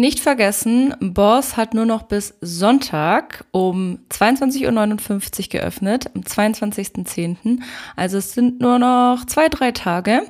Nicht vergessen, Boss hat nur noch bis Sonntag um 22.59 Uhr geöffnet, am 22.10. Also es sind nur noch zwei, drei Tage.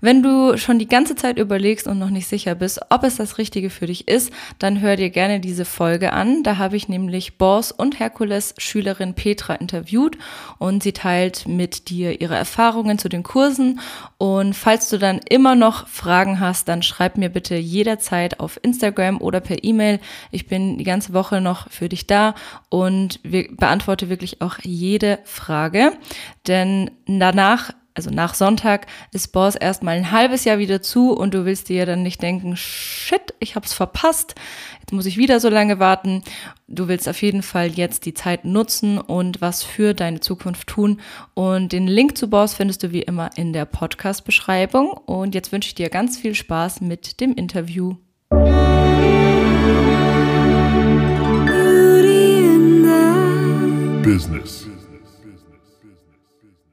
Wenn du schon die ganze Zeit überlegst und noch nicht sicher bist, ob es das Richtige für dich ist, dann hör dir gerne diese Folge an. Da habe ich nämlich Boss und Herkules Schülerin Petra interviewt und sie teilt mit dir ihre Erfahrungen zu den Kursen. Und falls du dann immer noch Fragen hast, dann schreib mir bitte jederzeit auf Instagram oder per E-Mail. Ich bin die ganze Woche noch für dich da und beantworte wirklich auch jede Frage. Denn danach also nach Sonntag ist Boss erstmal ein halbes Jahr wieder zu und du willst dir dann nicht denken, shit, ich hab's verpasst, jetzt muss ich wieder so lange warten. Du willst auf jeden Fall jetzt die Zeit nutzen und was für deine Zukunft tun. Und den Link zu Boss findest du wie immer in der Podcast-Beschreibung. Und jetzt wünsche ich dir ganz viel Spaß mit dem Interview. Business.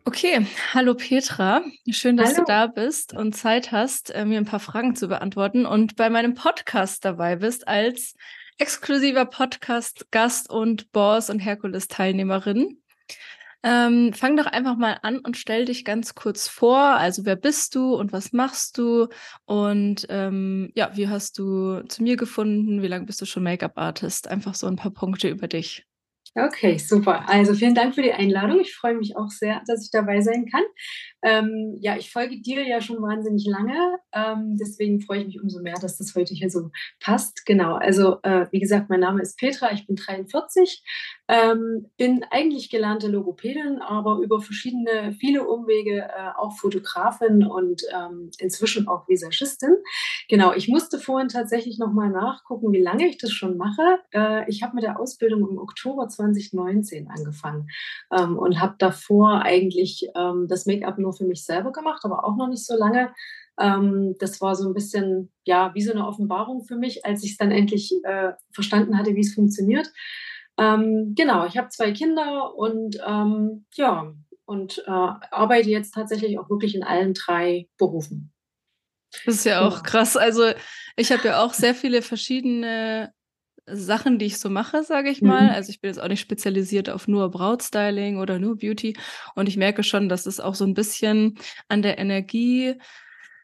Okay, hallo Petra. Schön, dass hallo. du da bist und Zeit hast, äh, mir ein paar Fragen zu beantworten und bei meinem Podcast dabei bist als exklusiver Podcast-Gast und Boss und Herkules-Teilnehmerin. Ähm, fang doch einfach mal an und stell dich ganz kurz vor. Also, wer bist du und was machst du? Und ähm, ja, wie hast du zu mir gefunden? Wie lange bist du schon Make-up-Artist? Einfach so ein paar Punkte über dich. Okay, super. Also vielen Dank für die Einladung. Ich freue mich auch sehr, dass ich dabei sein kann. Ähm, ja, ich folge dir ja schon wahnsinnig lange. Ähm, deswegen freue ich mich umso mehr, dass das heute hier so passt. Genau. Also, äh, wie gesagt, mein Name ist Petra. Ich bin 43. Ähm, bin eigentlich gelernte Logopädin, aber über verschiedene, viele Umwege äh, auch Fotografin und ähm, inzwischen auch Visagistin. Genau. Ich musste vorhin tatsächlich nochmal nachgucken, wie lange ich das schon mache. Äh, ich habe mit der Ausbildung im Oktober 2019 angefangen ähm, und habe davor eigentlich ähm, das Make-up nur für mich selber gemacht, aber auch noch nicht so lange. Ähm, das war so ein bisschen, ja, wie so eine Offenbarung für mich, als ich es dann endlich äh, verstanden hatte, wie es funktioniert. Ähm, genau, ich habe zwei Kinder und ähm, ja, und äh, arbeite jetzt tatsächlich auch wirklich in allen drei Berufen. Das ist ja auch genau. krass. Also ich habe ja auch sehr viele verschiedene Sachen, die ich so mache, sage ich mal. Mhm. Also ich bin jetzt auch nicht spezialisiert auf nur Brautstyling oder nur Beauty. Und ich merke schon, dass es auch so ein bisschen an der Energie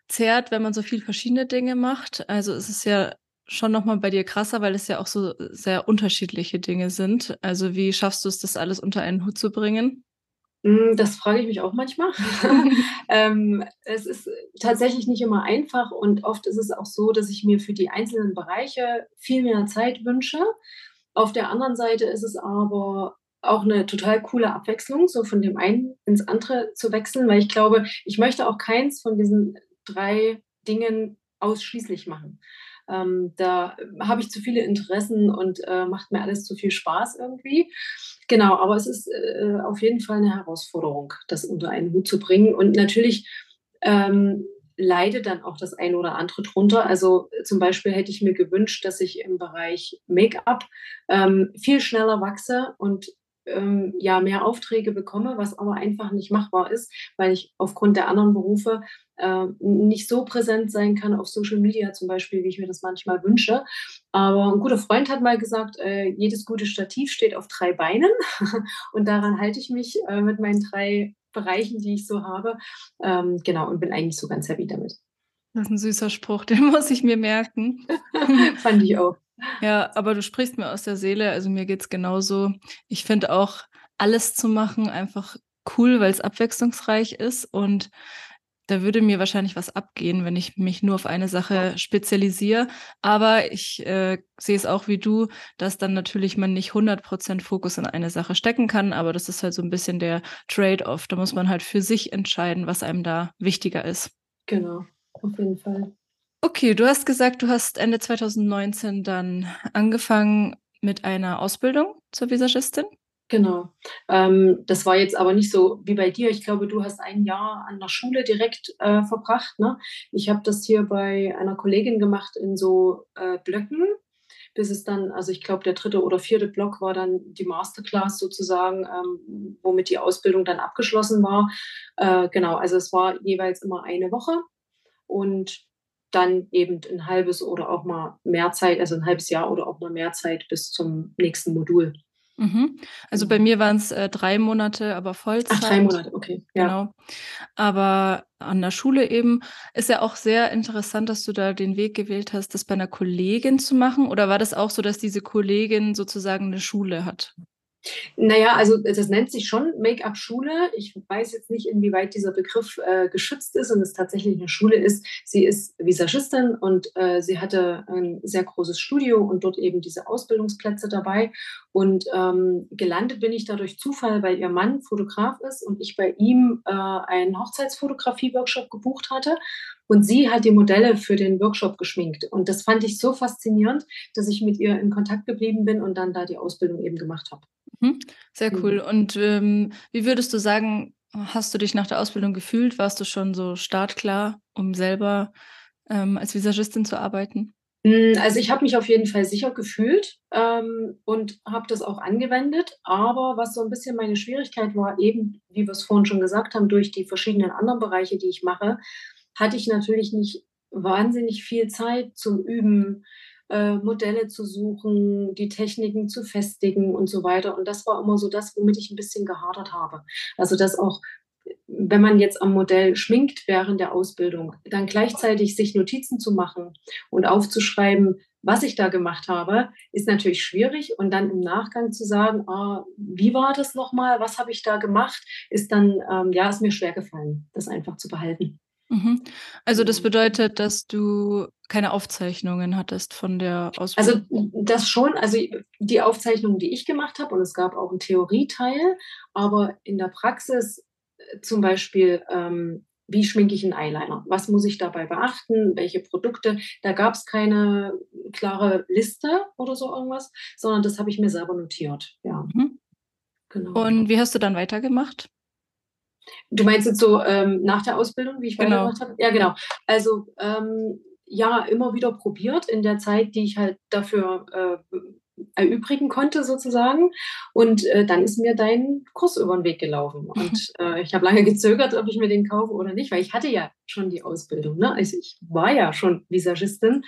zehrt, wenn man so viel verschiedene Dinge macht. Also es ist ja schon nochmal bei dir krasser, weil es ja auch so sehr unterschiedliche Dinge sind. Also wie schaffst du es, das alles unter einen Hut zu bringen? Hm, das frage ich mich auch manchmal. ähm, es ist tatsächlich nicht immer einfach und oft ist es auch so, dass ich mir für die einzelnen Bereiche viel mehr Zeit wünsche. Auf der anderen Seite ist es aber auch eine total coole Abwechslung, so von dem einen ins andere zu wechseln, weil ich glaube, ich möchte auch keins von diesen drei Dingen ausschließlich machen. Ähm, da habe ich zu viele Interessen und äh, macht mir alles zu viel Spaß irgendwie. Genau, aber es ist äh, auf jeden Fall eine Herausforderung, das unter einen Hut zu bringen. Und natürlich ähm, leidet dann auch das eine oder andere drunter. Also zum Beispiel hätte ich mir gewünscht, dass ich im Bereich Make-up ähm, viel schneller wachse und ähm, ja mehr Aufträge bekomme, was aber einfach nicht machbar ist, weil ich aufgrund der anderen Berufe äh, nicht so präsent sein kann auf Social Media zum Beispiel, wie ich mir das manchmal wünsche. Aber ein guter Freund hat mal gesagt, äh, jedes gute Stativ steht auf drei Beinen und daran halte ich mich äh, mit meinen drei Bereichen, die ich so habe. Ähm, genau, und bin eigentlich so ganz happy damit. Das ist ein süßer Spruch, den muss ich mir merken. Fand ich auch. Ja, aber du sprichst mir aus der Seele, also mir geht es genauso. Ich finde auch, alles zu machen einfach cool, weil es abwechslungsreich ist und da würde mir wahrscheinlich was abgehen, wenn ich mich nur auf eine Sache spezialisiere. Aber ich äh, sehe es auch wie du, dass dann natürlich man nicht 100% Fokus in eine Sache stecken kann. Aber das ist halt so ein bisschen der Trade-off. Da muss man halt für sich entscheiden, was einem da wichtiger ist. Genau, auf jeden Fall. Okay, du hast gesagt, du hast Ende 2019 dann angefangen mit einer Ausbildung zur Visagistin. Genau. Ähm, das war jetzt aber nicht so wie bei dir. Ich glaube, du hast ein Jahr an der Schule direkt äh, verbracht. Ne? Ich habe das hier bei einer Kollegin gemacht in so äh, Blöcken, bis es dann, also ich glaube, der dritte oder vierte Block war dann die Masterclass sozusagen, ähm, womit die Ausbildung dann abgeschlossen war. Äh, genau, also es war jeweils immer eine Woche. Und dann eben ein halbes oder auch mal mehr Zeit, also ein halbes Jahr oder auch mal mehr Zeit bis zum nächsten Modul. Mhm. Also bei mir waren es äh, drei Monate, aber Vollzeit. Ach, drei Monate, okay. Ja. Genau. Aber an der Schule eben ist ja auch sehr interessant, dass du da den Weg gewählt hast, das bei einer Kollegin zu machen. Oder war das auch so, dass diese Kollegin sozusagen eine Schule hat? Naja, also das nennt sich schon Make-up-Schule. Ich weiß jetzt nicht, inwieweit dieser Begriff äh, geschützt ist und es tatsächlich eine Schule ist. Sie ist Visagistin und äh, sie hatte ein sehr großes Studio und dort eben diese Ausbildungsplätze dabei. Und ähm, gelandet bin ich da durch Zufall, weil ihr Mann Fotograf ist und ich bei ihm äh, einen Hochzeitsfotografie-Workshop gebucht hatte. Und sie hat die Modelle für den Workshop geschminkt. Und das fand ich so faszinierend, dass ich mit ihr in Kontakt geblieben bin und dann da die Ausbildung eben gemacht habe. Mhm. Sehr cool. Mhm. Und ähm, wie würdest du sagen, hast du dich nach der Ausbildung gefühlt? Warst du schon so startklar, um selber ähm, als Visagistin zu arbeiten? Hm, also ich habe mich auf jeden Fall sicher gefühlt ähm, und habe das auch angewendet. Aber was so ein bisschen meine Schwierigkeit war, eben, wie wir es vorhin schon gesagt haben, durch die verschiedenen anderen Bereiche, die ich mache, hatte ich natürlich nicht wahnsinnig viel Zeit zum Üben, äh, Modelle zu suchen, die Techniken zu festigen und so weiter. Und das war immer so das, womit ich ein bisschen gehadert habe. Also dass auch wenn man jetzt am Modell schminkt während der Ausbildung, dann gleichzeitig sich Notizen zu machen und aufzuschreiben, was ich da gemacht habe, ist natürlich schwierig. Und dann im Nachgang zu sagen, ah, wie war das nochmal, was habe ich da gemacht, ist dann, ähm, ja, ist mir schwer gefallen, das einfach zu behalten. Mhm. Also das bedeutet, dass du keine Aufzeichnungen hattest von der Ausbildung? Also das schon, also die Aufzeichnungen, die ich gemacht habe, und es gab auch einen Theorieteil, aber in der Praxis äh, zum Beispiel, ähm, wie schminke ich einen Eyeliner? Was muss ich dabei beachten? Welche Produkte? Da gab es keine klare Liste oder so irgendwas, sondern das habe ich mir selber notiert. Ja. Mhm. Genau. Und wie hast du dann weitergemacht? Du meinst jetzt so ähm, nach der Ausbildung, wie ich genau. weitergemacht habe? Ja, genau. Also ähm, ja, immer wieder probiert in der Zeit, die ich halt dafür äh, erübrigen konnte sozusagen. Und äh, dann ist mir dein Kurs über den Weg gelaufen. Und äh, ich habe lange gezögert, ob ich mir den kaufe oder nicht, weil ich hatte ja schon die Ausbildung. Ne? Also ich war ja schon Visagistin.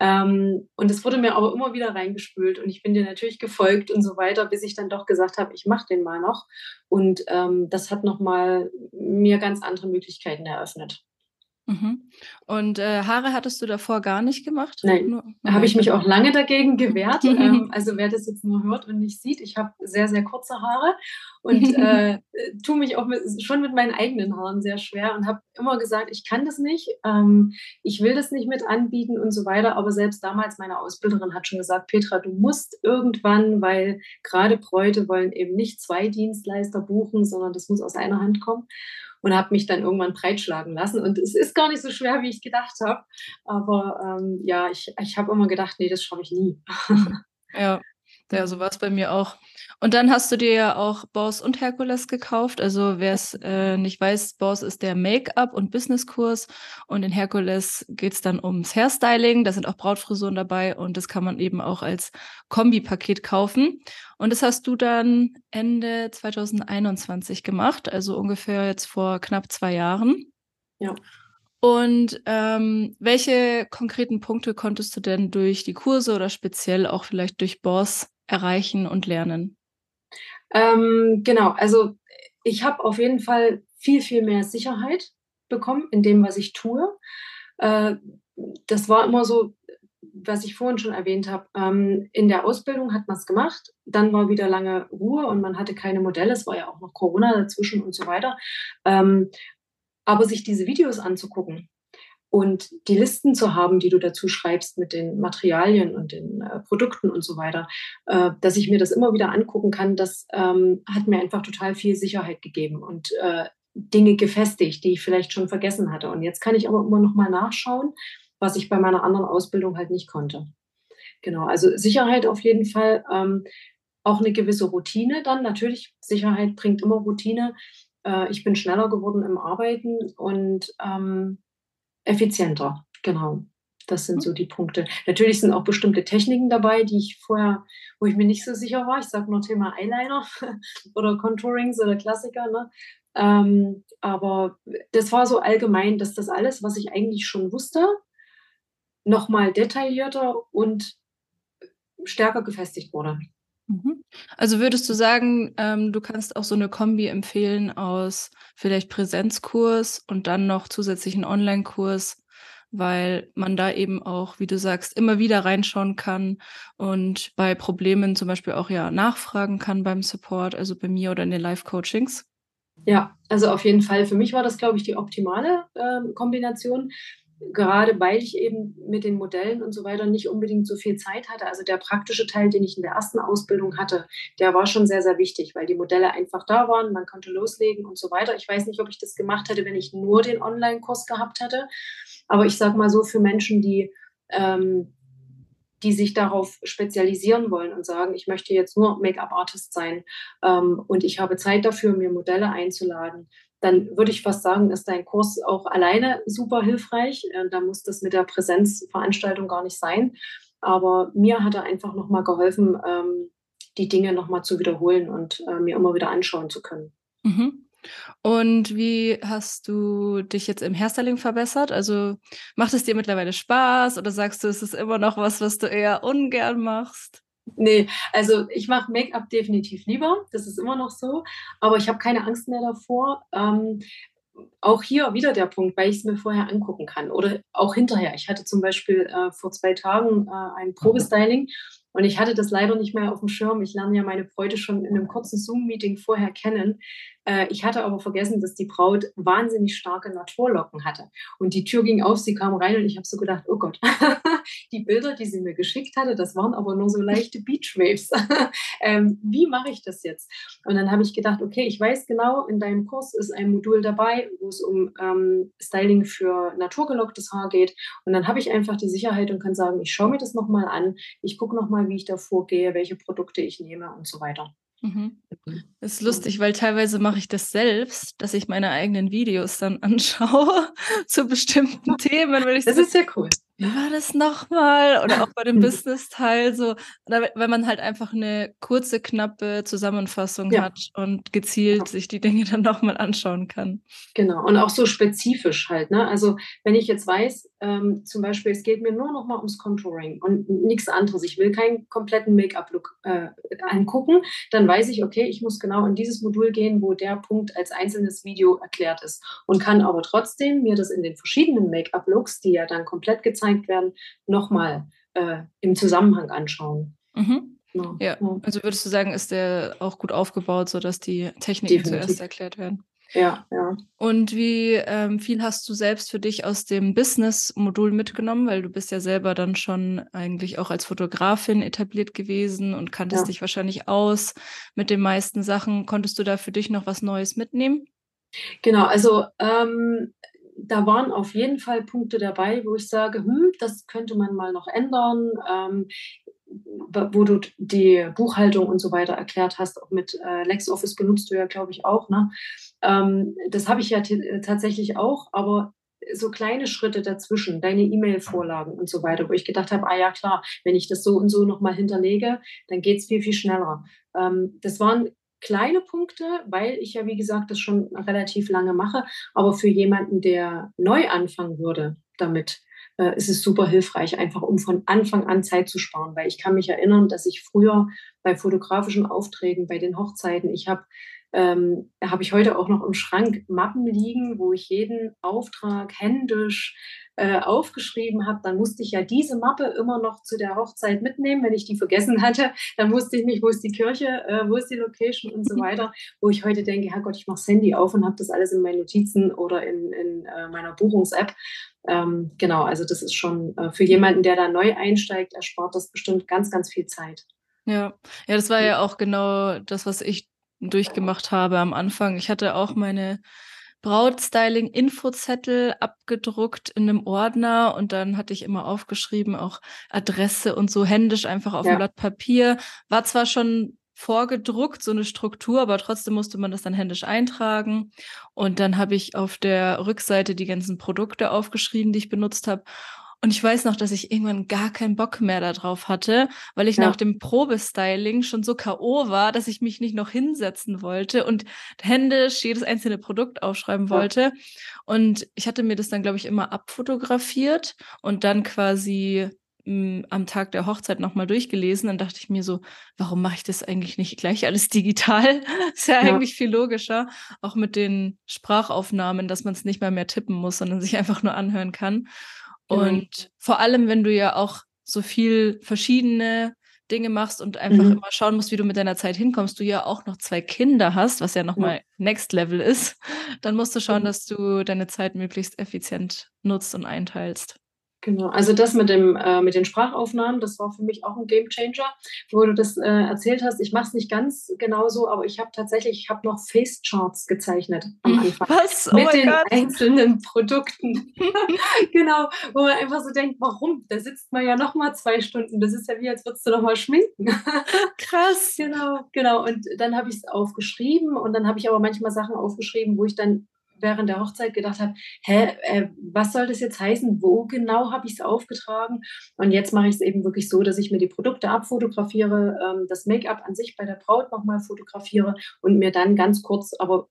Ähm, und es wurde mir aber immer wieder reingespült und ich bin dir natürlich gefolgt und so weiter, bis ich dann doch gesagt habe, ich mache den mal noch. Und ähm, das hat nochmal mir ganz andere Möglichkeiten eröffnet. Mhm. Und äh, Haare hattest du davor gar nicht gemacht? Nein, da habe ich mich auch lange dagegen gewehrt. ähm, also wer das jetzt nur hört und nicht sieht, ich habe sehr, sehr kurze Haare und äh, tue mich auch mit, schon mit meinen eigenen Haaren sehr schwer und habe immer gesagt, ich kann das nicht, ähm, ich will das nicht mit anbieten und so weiter. Aber selbst damals meine Ausbilderin hat schon gesagt, Petra, du musst irgendwann, weil gerade Bräute wollen eben nicht zwei Dienstleister buchen, sondern das muss aus einer Hand kommen und habe mich dann irgendwann breitschlagen lassen. Und es ist gar nicht so schwer, wie ich gedacht habe. Aber ähm, ja, ich, ich habe immer gedacht, nee, das schaffe ich nie. ja. Ja, so war es bei mir auch. Und dann hast du dir ja auch Boss und Herkules gekauft. Also wer es äh, nicht weiß, Boss ist der Make-up- und Business-Kurs und in Herkules geht es dann ums Hairstyling. Da sind auch Brautfrisuren dabei und das kann man eben auch als Kombipaket kaufen. Und das hast du dann Ende 2021 gemacht, also ungefähr jetzt vor knapp zwei Jahren. Ja. Und ähm, welche konkreten Punkte konntest du denn durch die Kurse oder speziell auch vielleicht durch Boss erreichen und lernen? Ähm, genau, also ich habe auf jeden Fall viel, viel mehr Sicherheit bekommen in dem, was ich tue. Äh, das war immer so, was ich vorhin schon erwähnt habe. Ähm, in der Ausbildung hat man es gemacht, dann war wieder lange Ruhe und man hatte keine Modelle. Es war ja auch noch Corona dazwischen und so weiter. Ähm, aber sich diese Videos anzugucken und die Listen zu haben, die du dazu schreibst mit den Materialien und den äh, Produkten und so weiter, äh, dass ich mir das immer wieder angucken kann, das ähm, hat mir einfach total viel Sicherheit gegeben und äh, Dinge gefestigt, die ich vielleicht schon vergessen hatte. Und jetzt kann ich aber immer noch mal nachschauen, was ich bei meiner anderen Ausbildung halt nicht konnte. Genau, also Sicherheit auf jeden Fall. Ähm, auch eine gewisse Routine dann. Natürlich, Sicherheit bringt immer Routine. Äh, ich bin schneller geworden im Arbeiten und ähm, effizienter. Genau. Das sind so die Punkte. Natürlich sind auch bestimmte Techniken dabei, die ich vorher, wo ich mir nicht so sicher war. Ich sage nur Thema Eyeliner oder Contourings oder Klassiker. Ne? Ähm, aber das war so allgemein, dass das alles, was ich eigentlich schon wusste, nochmal detaillierter und stärker gefestigt wurde. Mhm. Also würdest du sagen, ähm, du kannst auch so eine Kombi empfehlen aus vielleicht Präsenzkurs und dann noch zusätzlichen Online-Kurs, weil man da eben auch, wie du sagst, immer wieder reinschauen kann und bei Problemen zum Beispiel auch ja nachfragen kann beim Support, also bei mir oder in den Live-Coachings? Ja, also auf jeden Fall. Für mich war das, glaube ich, die optimale äh, Kombination gerade weil ich eben mit den Modellen und so weiter nicht unbedingt so viel Zeit hatte. Also der praktische Teil, den ich in der ersten Ausbildung hatte, der war schon sehr, sehr wichtig, weil die Modelle einfach da waren, man konnte loslegen und so weiter. Ich weiß nicht, ob ich das gemacht hätte, wenn ich nur den Online-Kurs gehabt hätte. Aber ich sage mal so, für Menschen, die, ähm, die sich darauf spezialisieren wollen und sagen, ich möchte jetzt nur Make-up-Artist sein ähm, und ich habe Zeit dafür, mir Modelle einzuladen, dann würde ich fast sagen, ist dein Kurs auch alleine super hilfreich. Äh, da muss das mit der Präsenzveranstaltung gar nicht sein. Aber mir hat er einfach nochmal geholfen, ähm, die Dinge nochmal zu wiederholen und äh, mir immer wieder anschauen zu können. Mhm. Und wie hast du dich jetzt im Hairstyling verbessert? Also macht es dir mittlerweile Spaß oder sagst du, es ist immer noch was, was du eher ungern machst? Nee, also ich mache Make-up definitiv lieber, das ist immer noch so, aber ich habe keine Angst mehr davor. Ähm, auch hier wieder der Punkt, weil ich es mir vorher angucken kann oder auch hinterher. Ich hatte zum Beispiel äh, vor zwei Tagen äh, ein Probestyling und ich hatte das leider nicht mehr auf dem Schirm. Ich lerne ja meine Bräute schon in einem kurzen Zoom-Meeting vorher kennen. Äh, ich hatte aber vergessen, dass die Braut wahnsinnig starke Naturlocken hatte. Und die Tür ging auf, sie kam rein und ich habe so gedacht, oh Gott, die Bilder, die sie mir geschickt hatte, das waren aber nur so leichte Beachwaves. ähm, wie mache ich das jetzt? Und dann habe ich gedacht, okay, ich weiß genau, in deinem Kurs ist ein Modul dabei, wo es um ähm, Styling für naturgelocktes Haar geht. Und dann habe ich einfach die Sicherheit und kann sagen, ich schaue mir das nochmal an, ich gucke nochmal, wie ich da vorgehe, welche Produkte ich nehme und so weiter. Mhm. Das ist lustig, weil teilweise mache ich das selbst, dass ich meine eigenen Videos dann anschaue zu bestimmten Themen. Wenn ich das so, ist ja cool wie war das nochmal? Oder auch bei dem Business-Teil so, wenn man halt einfach eine kurze, knappe Zusammenfassung ja. hat und gezielt ja. sich die Dinge dann nochmal anschauen kann. Genau, und auch so spezifisch halt. Ne? Also wenn ich jetzt weiß, ähm, zum Beispiel, es geht mir nur nochmal ums Contouring und nichts anderes, ich will keinen kompletten Make-up-Look äh, angucken, dann weiß ich, okay, ich muss genau in dieses Modul gehen, wo der Punkt als einzelnes Video erklärt ist und kann aber trotzdem mir das in den verschiedenen Make-up-Looks, die ja dann komplett gezeigt gezeigt werden, nochmal äh, im Zusammenhang anschauen. Mhm. Ja. ja. also würdest du sagen, ist der auch gut aufgebaut, sodass die Techniken Definitiv. zuerst erklärt werden? Ja, ja. Und wie ähm, viel hast du selbst für dich aus dem Business-Modul mitgenommen? Weil du bist ja selber dann schon eigentlich auch als Fotografin etabliert gewesen und kanntest ja. dich wahrscheinlich aus mit den meisten Sachen. Konntest du da für dich noch was Neues mitnehmen? Genau, also ähm, da waren auf jeden Fall Punkte dabei, wo ich sage, hm, das könnte man mal noch ändern. Ähm, wo du die Buchhaltung und so weiter erklärt hast, auch mit äh, LexOffice benutzt du ja, glaube ich, auch. Ne? Ähm, das habe ich ja tatsächlich auch, aber so kleine Schritte dazwischen, deine E-Mail-Vorlagen und so weiter, wo ich gedacht habe, ah ja klar, wenn ich das so und so nochmal hinterlege, dann geht es viel, viel schneller. Ähm, das waren kleine Punkte, weil ich ja, wie gesagt, das schon relativ lange mache. Aber für jemanden, der neu anfangen würde damit, äh, ist es super hilfreich, einfach um von Anfang an Zeit zu sparen. Weil ich kann mich erinnern, dass ich früher bei fotografischen Aufträgen, bei den Hochzeiten, ich habe ähm, habe ich heute auch noch im Schrank Mappen liegen, wo ich jeden Auftrag händisch äh, aufgeschrieben habe. Dann musste ich ja diese Mappe immer noch zu der Hochzeit mitnehmen. Wenn ich die vergessen hatte, dann wusste ich nicht, wo ist die Kirche, äh, wo ist die Location und so weiter. Wo ich heute denke, Herrgott, ich mache das Handy auf und habe das alles in meinen Notizen oder in, in äh, meiner Buchungs-App. Ähm, genau, also das ist schon äh, für jemanden, der da neu einsteigt, erspart das bestimmt ganz, ganz viel Zeit. Ja, ja, das war ja auch genau das, was ich durchgemacht habe am Anfang. Ich hatte auch meine Brautstyling-Infozettel abgedruckt in einem Ordner und dann hatte ich immer aufgeschrieben, auch Adresse und so händisch einfach auf ja. dem Blatt Papier. War zwar schon vorgedruckt, so eine Struktur, aber trotzdem musste man das dann händisch eintragen. Und dann habe ich auf der Rückseite die ganzen Produkte aufgeschrieben, die ich benutzt habe. Und ich weiß noch, dass ich irgendwann gar keinen Bock mehr darauf hatte, weil ich ja. nach dem Probestyling schon so K.O. war, dass ich mich nicht noch hinsetzen wollte und händisch jedes einzelne Produkt aufschreiben ja. wollte. Und ich hatte mir das dann, glaube ich, immer abfotografiert und dann quasi hm, am Tag der Hochzeit nochmal durchgelesen. Dann dachte ich mir so, warum mache ich das eigentlich nicht gleich alles digital? ist ja, ja, eigentlich viel logischer. Auch mit den Sprachaufnahmen, dass man es nicht mal mehr tippen muss, sondern sich einfach nur anhören kann. Genau. Und vor allem, wenn du ja auch so viel verschiedene Dinge machst und einfach mhm. immer schauen musst, wie du mit deiner Zeit hinkommst, du ja auch noch zwei Kinder hast, was ja nochmal ja. Next Level ist, dann musst du schauen, mhm. dass du deine Zeit möglichst effizient nutzt und einteilst. Genau, also das mit, dem, äh, mit den Sprachaufnahmen, das war für mich auch ein Game Changer, wo du das äh, erzählt hast. Ich mache es nicht ganz genauso, aber ich habe tatsächlich, ich habe noch Face Charts gezeichnet am Anfang. Was? Oh mit den Gott. einzelnen Produkten. genau, wo man einfach so denkt, warum? Da sitzt man ja noch mal zwei Stunden. Das ist ja wie, als würdest du noch mal schminken. Krass. Genau, genau. Und dann habe ich es aufgeschrieben und dann habe ich aber manchmal Sachen aufgeschrieben, wo ich dann während der Hochzeit gedacht habe, hä, äh, was soll das jetzt heißen? Wo genau habe ich es aufgetragen? Und jetzt mache ich es eben wirklich so, dass ich mir die Produkte abfotografiere, ähm, das Make-up an sich bei der Braut nochmal fotografiere und mir dann ganz kurz, aber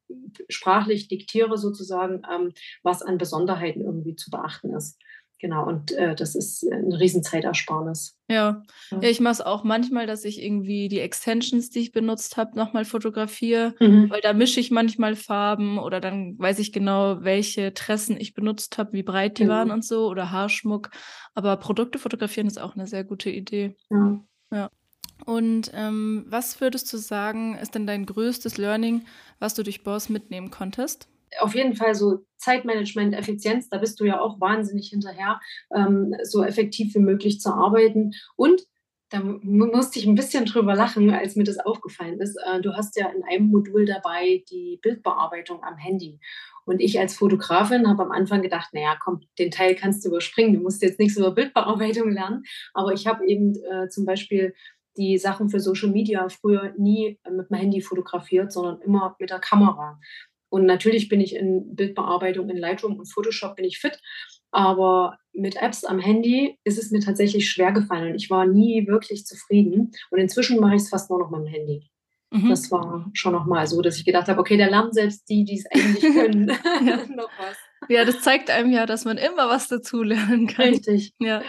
sprachlich diktiere sozusagen, ähm, was an Besonderheiten irgendwie zu beachten ist. Genau, und äh, das ist ein Riesenzeitersparnis. Ja. ja, ich mache es auch manchmal, dass ich irgendwie die Extensions, die ich benutzt habe, nochmal fotografiere, mhm. weil da mische ich manchmal Farben oder dann weiß ich genau, welche Tressen ich benutzt habe, wie breit die mhm. waren und so oder Haarschmuck. Aber Produkte fotografieren ist auch eine sehr gute Idee. Ja. ja. Und ähm, was würdest du sagen, ist denn dein größtes Learning, was du durch Boss mitnehmen konntest? Auf jeden Fall so Zeitmanagement, Effizienz, da bist du ja auch wahnsinnig hinterher, ähm, so effektiv wie möglich zu arbeiten. Und da musste ich ein bisschen drüber lachen, als mir das aufgefallen ist. Äh, du hast ja in einem Modul dabei die Bildbearbeitung am Handy. Und ich als Fotografin habe am Anfang gedacht, naja, komm, den Teil kannst du überspringen, du musst jetzt nichts über Bildbearbeitung lernen. Aber ich habe eben äh, zum Beispiel die Sachen für Social Media früher nie mit dem Handy fotografiert, sondern immer mit der Kamera. Und natürlich bin ich in Bildbearbeitung in Lightroom und Photoshop bin ich fit, aber mit Apps am Handy ist es mir tatsächlich schwer gefallen und ich war nie wirklich zufrieden. Und inzwischen mache ich es fast nur noch mit dem Handy. Mhm. Das war schon nochmal so, dass ich gedacht habe, okay, da lernen selbst die, die es eigentlich können, ja. noch was. Ja, das zeigt einem ja, dass man immer was dazu lernen kann. Richtig. Ja.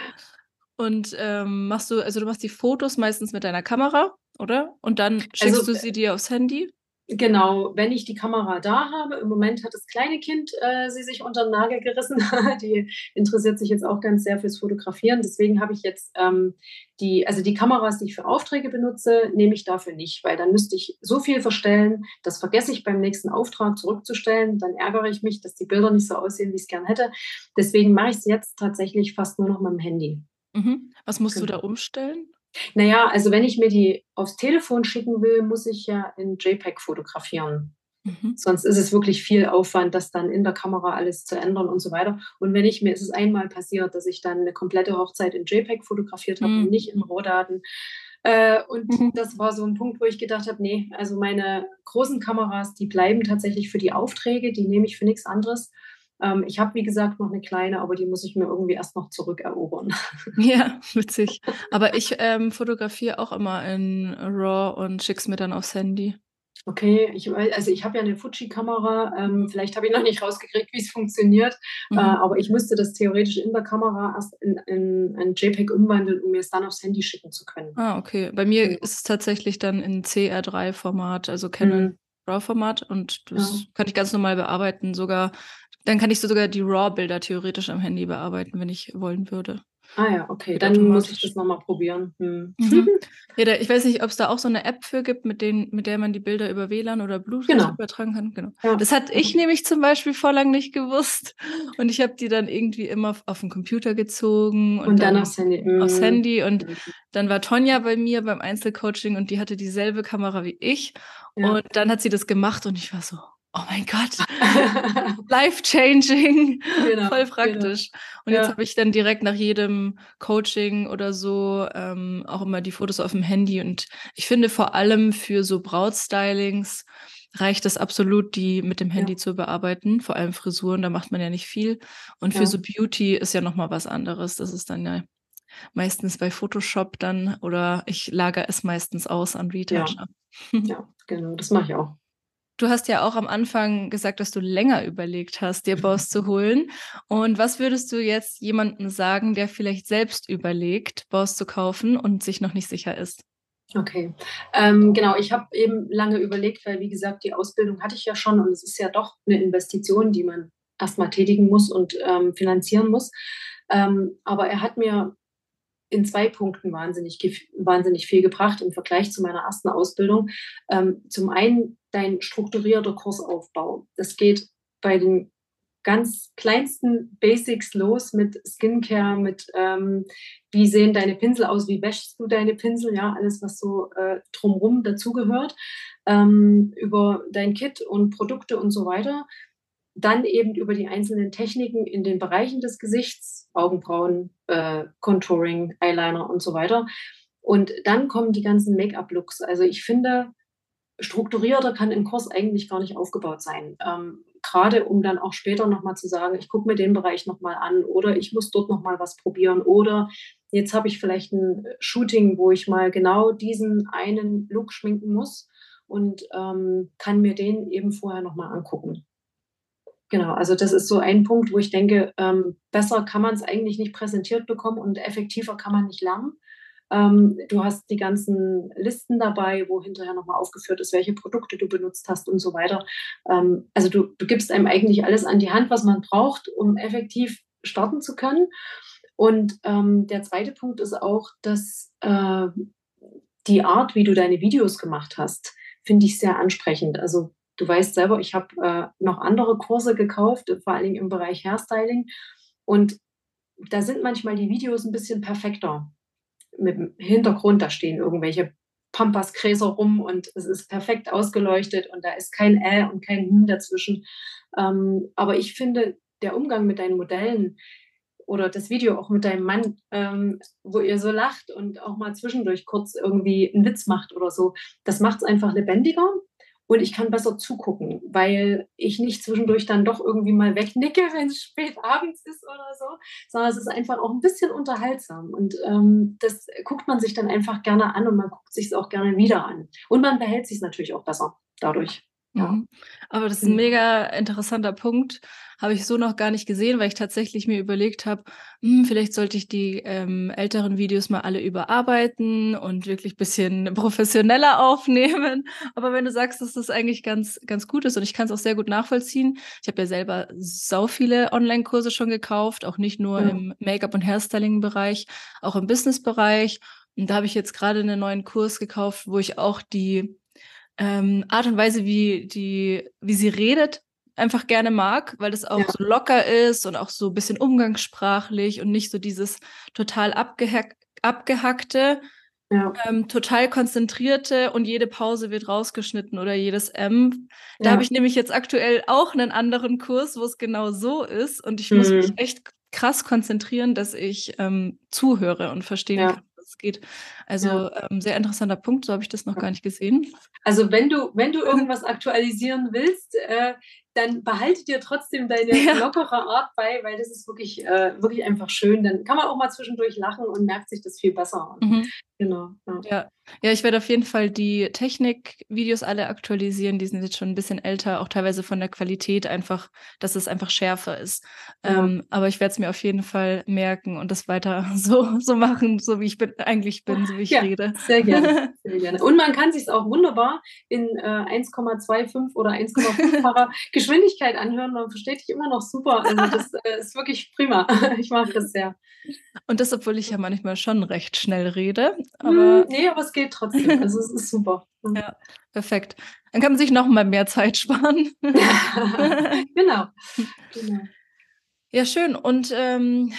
Und ähm, machst du, also du machst die Fotos meistens mit deiner Kamera, oder? Und dann schickst also, du sie dir aufs Handy? Genau, wenn ich die Kamera da habe, im Moment hat das kleine Kind äh, sie sich unter den Nagel gerissen. die interessiert sich jetzt auch ganz sehr fürs Fotografieren. Deswegen habe ich jetzt ähm, die, also die Kameras, die ich für Aufträge benutze, nehme ich dafür nicht, weil dann müsste ich so viel verstellen, das vergesse ich beim nächsten Auftrag zurückzustellen. Dann ärgere ich mich, dass die Bilder nicht so aussehen, wie ich es gern hätte. Deswegen mache ich es jetzt tatsächlich fast nur noch mit dem Handy. Mhm. Was musst genau. du da umstellen? Naja, also wenn ich mir die aufs Telefon schicken will, muss ich ja in JPEG fotografieren. Mhm. Sonst ist es wirklich viel Aufwand, das dann in der Kamera alles zu ändern und so weiter. Und wenn ich mir, ist es einmal passiert, dass ich dann eine komplette Hochzeit in JPEG fotografiert habe mhm. und nicht in Rohdaten. Äh, und mhm. das war so ein Punkt, wo ich gedacht habe, nee, also meine großen Kameras, die bleiben tatsächlich für die Aufträge, die nehme ich für nichts anderes. Ähm, ich habe, wie gesagt, noch eine kleine, aber die muss ich mir irgendwie erst noch zurückerobern. Ja, witzig. Aber ich ähm, fotografiere auch immer in RAW und schicke es mir dann aufs Handy. Okay, ich, also ich habe ja eine Fuji-Kamera. Ähm, vielleicht habe ich noch nicht rausgekriegt, wie es funktioniert. Mhm. Äh, aber ich müsste das theoretisch in der Kamera erst in, in ein JPEG umwandeln, um mir es dann aufs Handy schicken zu können. Ah, okay. Bei mir ja. ist es tatsächlich dann in CR3-Format, also Canon mhm. RAW-Format. Und das ja. kann ich ganz normal bearbeiten. Sogar dann kann ich so sogar die RAW-Bilder theoretisch am Handy bearbeiten, wenn ich wollen würde. Ah ja, okay, dann muss ich das nochmal probieren. Hm. Mhm. Ja, ich weiß nicht, ob es da auch so eine App für gibt, mit, denen, mit der man die Bilder über WLAN oder Bluetooth genau. übertragen kann. Genau. Ja. Das hatte ich nämlich zum Beispiel vor lang nicht gewusst. Und ich habe die dann irgendwie immer auf den Computer gezogen und, und dann, dann, aufs Handy. Mhm. Aufs Handy. Und mhm. dann war Tonja bei mir beim Einzelcoaching und die hatte dieselbe Kamera wie ich. Ja. Und dann hat sie das gemacht und ich war so, oh mein Gott, life-changing, genau, voll genau. praktisch. Genau. Und jetzt ja. habe ich dann direkt nach jedem Coaching oder so ähm, auch immer die Fotos auf dem Handy. Und ich finde vor allem für so Brautstylings reicht es absolut, die mit dem Handy Ja. zu bearbeiten, vor allem Frisuren, da macht man ja nicht viel. Und für Ja. so Beauty ist ja noch mal was anderes. Das ist dann ja meistens bei Photoshop dann oder ich lagere es meistens aus an Ja. Retoucher. Ja, genau, das mache ich auch. Du hast ja auch am Anfang gesagt, dass du länger überlegt hast, dir Boss zu holen. Und was würdest du jetzt jemandem sagen, der vielleicht selbst überlegt, Boss zu kaufen und sich noch nicht sicher ist? Okay. Ähm, genau, ich habe eben lange überlegt, weil wie gesagt, die Ausbildung hatte ich ja schon und es ist ja doch 'ne Investition, die man erst mal tätigen muss und, ähm, finanzieren muss. Ähm, aber er hat mir in 2 Punkten wahnsinnig wahnsinnig viel gebracht im Vergleich zu meiner ersten Ausbildung. Ähm, zum einen dein strukturierter Kursaufbau. Das geht bei den ganz kleinsten Basics los mit Skincare, mit, ähm, wie sehen deine Pinsel aus, wie wäschst du deine Pinsel, ja, alles, was so, äh, drumrum dazugehört, ähm, über dein Kit und Produkte und so weiter. Dann eben über die einzelnen Techniken in den Bereichen des Gesichts, Augenbrauen, äh, Contouring, Eyeliner und so weiter. Und dann kommen die ganzen Make-up-Looks. Also, ich finde, strukturierter kann 'n Kurs eigentlich gar nicht aufgebaut sein. Ähm, grade um dann auch später noch mal zu sagen: „Ich gucke mir den Bereich noch mal an“ oder „Ich muss dort noch mal was probieren“ oder „Jetzt habe ich vielleicht 'n Shooting, wo ich mal genau diesen einen Look schminken muss und, ähm, kann mir den eben vorher noch mal angucken.“ Genau, also das ist so ein Punkt, wo ich denke, ähm, besser kann man's eigentlich nicht präsentiert bekommen und effektiver kann man nicht lernen. Ähm, du hast die ganzen Listen dabei, wo hinterher noch mal aufgeführt ist, welche Produkte du benutzt hast und so weiter. Ähm, also du gibst einem eigentlich alles an die Hand, was man braucht, um effektiv starten zu können. Und, ähm, der 2. Punkt ist auch, dass, äh, die Art, wie du deine Videos gemacht hast, finde ich sehr ansprechend. Also, du weißt selber, ich habe, äh, noch andere Kurse gekauft, vor Dingen im Bereich Hairstyling. Und da sind manchmal die Videos 'n bisschen perfekter mit'm Hintergrund. Da stehen irgendwelche Pampasgräser rum und es ist perfekt ausgeleuchtet und da ist kein Äh und kein Hm dazwischen. Ähm, aber ich finde, der Umgang mit deinen Modellen oder das Video auch mit deinem Mann, ähm, wo ihr so lacht und auch mal zwischendurch kurz irgendwie 'n Witz macht oder so, das macht's einfach lebendiger und ich kann besser zugucken, weil ich nicht zwischendurch dann doch irgendwie mal wegnicke, wenn's spät abends ist oder so, sondern es ist einfach auch 'n bisschen unterhaltsam und, ähm, das guckt man sich dann einfach gerne an und man guckt sich's auch gerne wieder an. Und man behält sich's natürlich auch besser dadurch. Ja. Mhm. Aber das ist 'n Genau. mega interessanter Punkt. Habe ich so noch gar nicht gesehen, weil ich tatsächlich mir überlegt habe: „Hm, vielleicht sollte ich die, ähm, älteren Videos mal alle überarbeiten und wirklich bisschen professioneller aufnehmen.“ Aber wenn du sagst, dass das eigentlich ganz ganz gut ist und ich kann's auch sehr gut nachvollziehen. Ich habe ja selber sau viele Onlinekurse schon gekauft, auch nicht nur Ja. im Make-up und Hairstyling-Bereich, auch im Businessbereich. Und da habe ich jetzt grade 'nen neuen Kurs gekauft, wo ich auch die, ähm, Art und Weise, wie die wie sie redet, einfach gerne mag, weil das auch Ja. so locker ist und auch so bisschen umgangssprachlich und nicht so dieses total abgehack abgehackte, Ja. ähm, total konzentrierte und jede Pause wird rausgeschnitten oder jedes M. Da habe Ja. ich nämlich jetzt aktuell auch 'nen anderen Kurs, wo's genau so ist und ich muss mich Mhm. echt krass konzentrieren, dass ich, ähm, zuhöre und verstehen kann, was geht. Ja. Also, ähm, sehr interessanter Punkt, so habe ich das noch Ja. gar nicht gesehen. Also, wenn du wenn du irgendwas aktualisieren willst, äh, dann behalte dir trotzdem deine Ja. lockere Art bei, weil das ist wirklich äh, wirklich einfach schön. Dann kann man auch mal zwischendurch lachen und merkt sich das viel besser. Mhm. Genau, ja. Ja. Ja, ich werde auf jeden Fall die Technikvideos alle aktualisieren. Die sind jetzt schon 'n bisschen älter, auch teilweise von der Qualität einfach dass es einfach schärfer ist. Ja. Ähm, aber ich werde es mir auf jeden Fall merken und das weiter so so machen, so wie ich bin eigentlich bin, so wie ich Ja, rede. sehr gerne, sehr gerne. Und man kann sich's auch wunderbar in, äh, 1,25 oder 1,5-facher Geschwindigkeit anhören. Man versteht dich immer noch super. Also, das, äh, ist wirklich prima. Ich mag das sehr. Und das, obwohl ich ja manchmal schon recht schnell rede, aber ne, aber es geht trotzdem. Also, es ist super. Mhm. Ja, perfekt. Dann kann man sich noch mal mehr Zeit sparen. Genau, genau. Ja, schön. Und, ähm,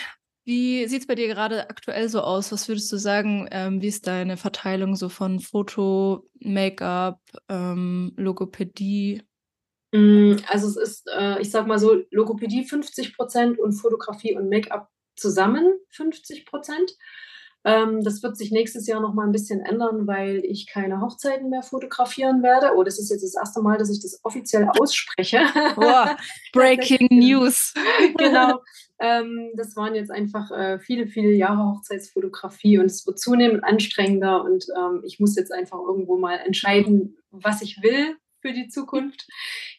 wie sieht's bei dir grade aktuell so aus? Was würdest du sagen, ähm, wie ist deine Verteilung so von Foto, Make-up, ähm, Logopädie? Hm, also, es ist, äh, ich sage mal so, Logopädie 50 % und Fotografie und Make-up zusammen 50 %. Ähm, das wird sich nächstes Jahr noch mal ein bisschen ändern, weil ich keine Hochzeiten mehr fotografieren werde. Oh, das ist jetzt das erste Mal, dass ich das offiziell ausspreche. Wow. Breaking News. genau. Ähm, das waren jetzt einfach äh, viele, viele Jahre Hochzeitsfotografie und es wird zunehmend anstrengender und ähm, ich muss jetzt einfach irgendwo mal entscheiden, was ich will für die Zukunft.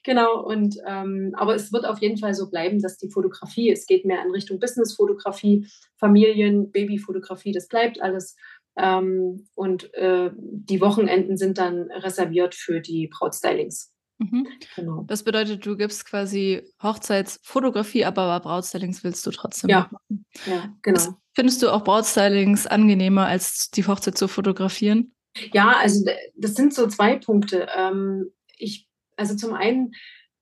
Genau, und ähm, aber es wird auf jeden Fall so bleiben, dass die Fotografie, es geht mehr in Richtung Business-Fotografie, Familien, Babyfotografie, das bleibt alles. Ähm, und äh, die Wochenenden sind dann reserviert für die Brautstylings. Mhm. Genau. Das bedeutet, du gibst quasi Hochzeitsfotografie, aber Brautstylings willst du trotzdem ja. machen. Ja, genau. Das findest du auch Brautstylings angenehmer, als die Hochzeit zu fotografieren? Ja, also das sind so zwei Punkte. Ähm, ich, also zum einen,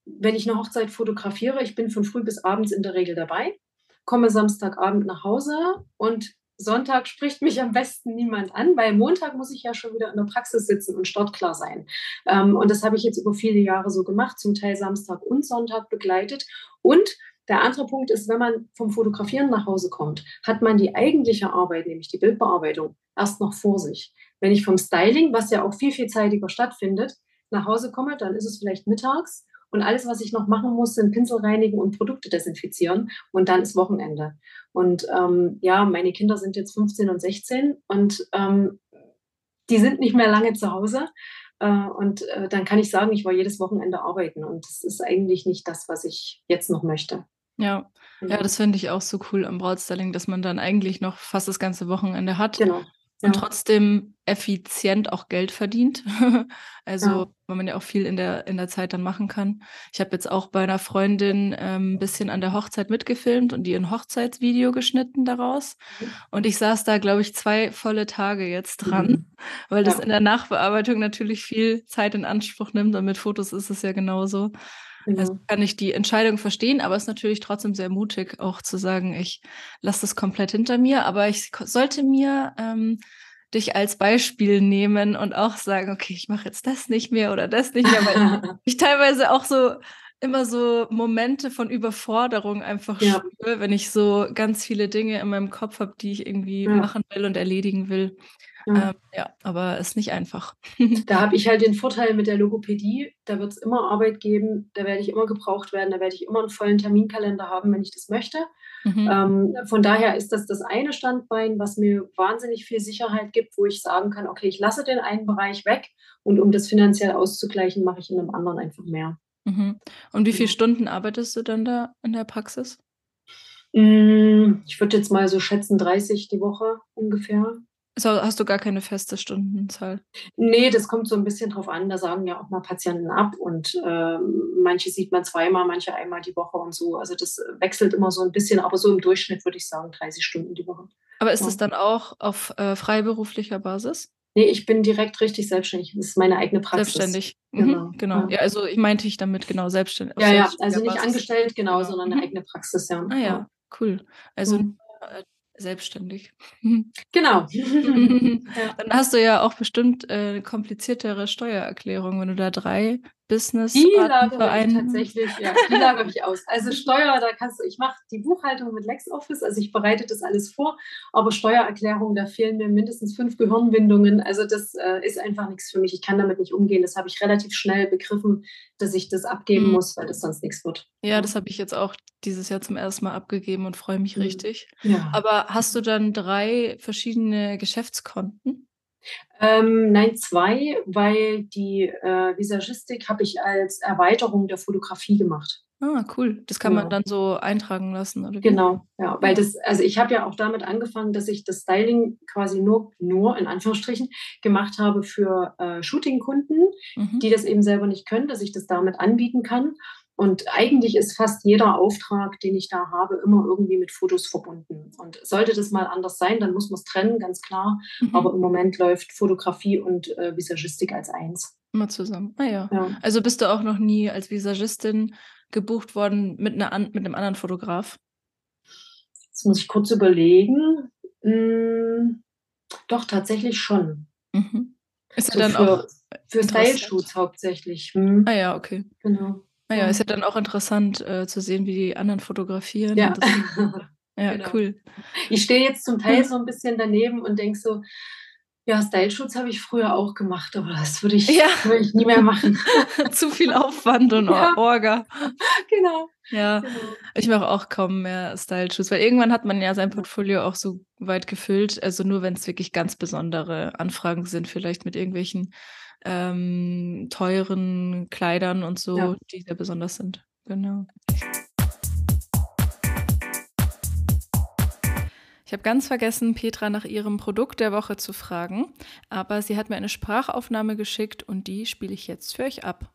wenn ich eine Hochzeit fotografiere, ich bin von früh bis abends in der Regel dabei, komme Samstagabend nach Hause und Sonntag spricht mich am besten niemand an, weil Montag muss ich ja schon wieder in der Praxis sitzen und startklar sein. Ähm, und das habe ich jetzt über viele Jahre so gemacht, zum Teil Samstag und Sonntag begleitet. Und der andere Punkt ist, wenn man vom Fotografieren nach Hause kommt, hat man die eigentliche Arbeit, nämlich die Bildbearbeitung, erst noch vor sich. Wenn ich vom Styling, was ja auch viel, viel zeitiger stattfindet, nach Hause komme, dann ist es vielleicht mittags und alles, was ich noch machen muss, sind Pinsel reinigen und Produkte desinfizieren und dann ist Wochenende. Und ähm, ja, meine Kinder sind jetzt 15 und 16 und ähm, die sind nicht mehr lange zu Hause. Äh, und äh, dann kann ich sagen, ich war jedes Wochenende arbeiten und das ist eigentlich nicht das, was ich jetzt noch möchte. Ja, ja, das finde ich auch so cool am Brautstyling, dass man dann eigentlich noch fast das ganze Wochenende hat. Genau und trotzdem effizient auch Geld verdient. also, ja. weil man ja auch viel in der, in der Zeit dann machen kann. Ich habe jetzt auch bei einer Freundin ähm, ein bisschen an der Hochzeit mitgefilmt und die ein Hochzeitsvideo geschnitten daraus. Mhm. Und ich saß da, glaube ich, zwei volle Tage jetzt dran, mhm. weil das in der Nachbearbeitung natürlich viel Zeit in Anspruch nimmt und mit Fotos ist es ja genauso. Also, genau. Also kann ich die Entscheidung verstehen, aber es ist natürlich trotzdem sehr mutig, auch zu sagen, ich lasse das komplett hinter mir, aber ich sollte mir ähm, dich als Beispiel nehmen und auch sagen, okay, ich mache jetzt das nicht mehr oder das nicht mehr, weil ich teilweise auch so immer so Momente von Überforderung einfach ja. spüre, wenn ich so ganz viele Dinge in meinem Kopf habe, die ich irgendwie ja. machen will und erledigen will. Ja, ähm, ja aber ist nicht einfach. Da habe ich halt den Vorteil mit der Logopädie, da wird es immer Arbeit geben, da werde ich immer gebraucht werden, da werde ich immer einen vollen Terminkalender haben, wenn ich das möchte. Mhm. Ähm, von daher ist das das eine Standbein, was mir wahnsinnig viel Sicherheit gibt, wo ich sagen kann, okay, ich lasse den einen Bereich weg und um das finanziell auszugleichen, mache ich in einem anderen einfach mehr. Mhm. Und wie viele Stunden arbeitest du dann da in der Praxis? Mm, ich würde jetzt mal so schätzen, 30 die Woche ungefähr. Also hast du gar keine feste Stundenzahl? Nee, das kommt so ein bisschen drauf an. Da sagen ja auch mal Patienten ab und äh, manche sieht man zweimal, manche einmal die Woche und so. Also das wechselt immer so ein bisschen, aber so im Durchschnitt würde ich sagen 30 Stunden die Woche. Aber ist ja. das dann auch auf äh, freiberuflicher Basis? Nee, ich bin direkt richtig selbstständig. Das ist meine eigene Praxis. Selbstständig. Mhm, genau. genau. Ja. ja. also ich meinte ich damit genau selbstständig. Ja, ja, also nicht Basis. angestellt, genau, genau, sondern eine mhm. eigene Praxis, ja. Ah ja, cool. Also mhm. Selbstständig. Genau. Dann hast du ja auch bestimmt äh, kompliziertere Steuererklärungen, wenn du da drei Business Die lagere ich tatsächlich, ja, die lagere ich aus. Also Steuer, da kannst du, ich mache die Buchhaltung mit LexOffice, also ich bereite das alles vor, aber Steuererklärung, da fehlen mir mindestens fünf Gehirnwindungen. Also das äh, ist einfach nichts für mich. Ich kann damit nicht umgehen. Das habe ich relativ schnell begriffen, dass ich das abgeben mhm. muss, weil das sonst nichts wird. Ja, das habe ich jetzt auch dieses Jahr zum ersten Mal abgegeben und freue mich mhm. richtig. Ja. Aber hast du dann drei verschiedene Geschäftskonten? Ähm, nein, zwei, weil die äh, Visagistik habe ich als Erweiterung der Fotografie gemacht. Ah, cool. Das kann genau. man dann so eintragen lassen, oder? Genau, ja. Weil das, also ich habe ja auch damit angefangen, dass ich das Styling quasi nur, nur in Anführungsstrichen gemacht habe für äh, Shooting-Kunden, mhm. die das eben selber nicht können, dass ich das damit anbieten kann. Und eigentlich ist fast jeder Auftrag, den ich da habe, immer irgendwie mit Fotos verbunden. Und sollte das mal anders sein, dann muss man es trennen, ganz klar. Mhm. Aber im Moment läuft Fotografie und äh, Visagistik als eins. Immer zusammen. Ah ja. ja. Also bist du auch noch nie als Visagistin gebucht worden mit, einer, mit einem anderen Fotograf? Jetzt muss ich kurz überlegen. Hm, doch, tatsächlich schon. Mhm. Ist so dann für, auch für Style-Shoots hauptsächlich. Hm. Ah ja, okay. Genau. Naja, ist ja dann auch interessant äh, zu sehen, wie die anderen fotografieren. Ja. Ja, genau. cool. Ich stehe jetzt zum Teil so ein bisschen daneben und denke so, ja, Style-Shoots habe ich früher auch gemacht, aber das würde ich, ja. würd ich nie mehr machen. Zu viel Aufwand und ja. Orga. Genau. Ja, genau. ich mache auch kaum mehr Style-Shoots, weil irgendwann hat man ja sein Portfolio auch so weit gefüllt. Also nur, wenn es wirklich ganz besondere Anfragen sind, vielleicht mit irgendwelchen ähm, teuren Kleidern und so, ja. die sehr besonders sind. Genau. Ich habe ganz vergessen, Petra nach ihrem Produkt der Woche zu fragen, aber sie hat mir eine Sprachaufnahme geschickt und die spiele ich jetzt für euch ab.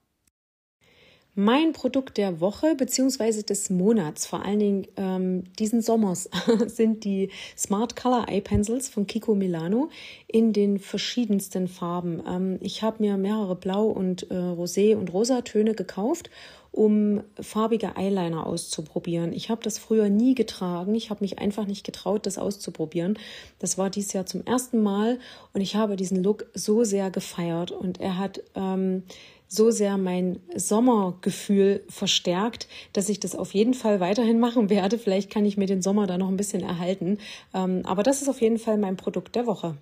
Mein Produkt der Woche bzw. des Monats, vor allen Dingen ähm, diesen Sommers, sind die Smart Color Eye Pencils von Kiko Milano in den verschiedensten Farben. Ähm, ich habe mir mehrere Blau- und äh, Rosé- und Rosa-Töne gekauft um farbige Eyeliner auszuprobieren. Ich habe das früher nie getragen. Ich habe mich einfach nicht getraut, das auszuprobieren. Das war dieses Jahr zum ersten Mal und ich habe diesen Look so sehr gefeiert und er hat ähm, so sehr mein Sommergefühl verstärkt, dass ich das auf jeden Fall weiterhin machen werde. Vielleicht kann ich mir den Sommer da noch ein bisschen erhalten. Ähm, aber das ist auf jeden Fall mein Produkt der Woche.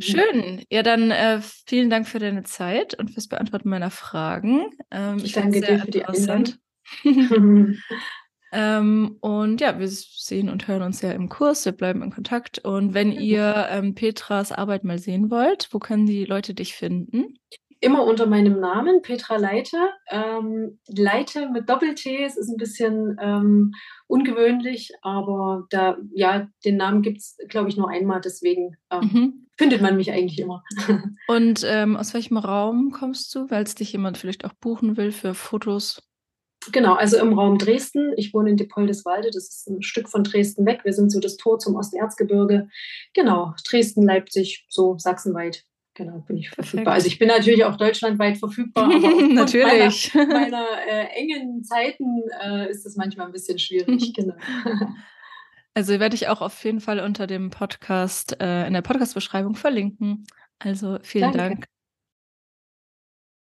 Schön. Ja, dann äh, vielen Dank für deine Zeit und fürs Beantworten meiner Fragen. Ähm, ich danke dir für die Einladung. ähm, und ja, wir sehen und hören uns ja im Kurs. Wir bleiben in Kontakt. Und wenn ihr ähm, Petras Arbeit mal sehen wollt, wo können die Leute dich finden? immer unter meinem Namen, Petra Leite. Ähm, Leite mit Doppel-T, es ist ein bisschen ähm, ungewöhnlich, aber da, ja, den Namen gibt es, glaube ich, nur einmal, deswegen ähm, mhm. findet man mich eigentlich immer. Und ähm, aus welchem Raum kommst du, weil es dich jemand vielleicht auch buchen will für Fotos? Genau, also im Raum Dresden. Ich wohne in Diepoldeswalde, das ist ein Stück von Dresden weg. Wir sind so das Tor zum Osterzgebirge. Genau, Dresden, Leipzig, so sachsenweit. Genau, bin ich verfügbar. Perfekt. Also ich bin natürlich auch deutschlandweit verfügbar, aber natürlich. meiner, meiner äh, engen Zeiten äh, ist das manchmal ein bisschen schwierig. genau. Also werde ich auch auf jeden Fall unter dem Podcast, äh, in der Podcast-Beschreibung verlinken. Also vielen Danke. Dank.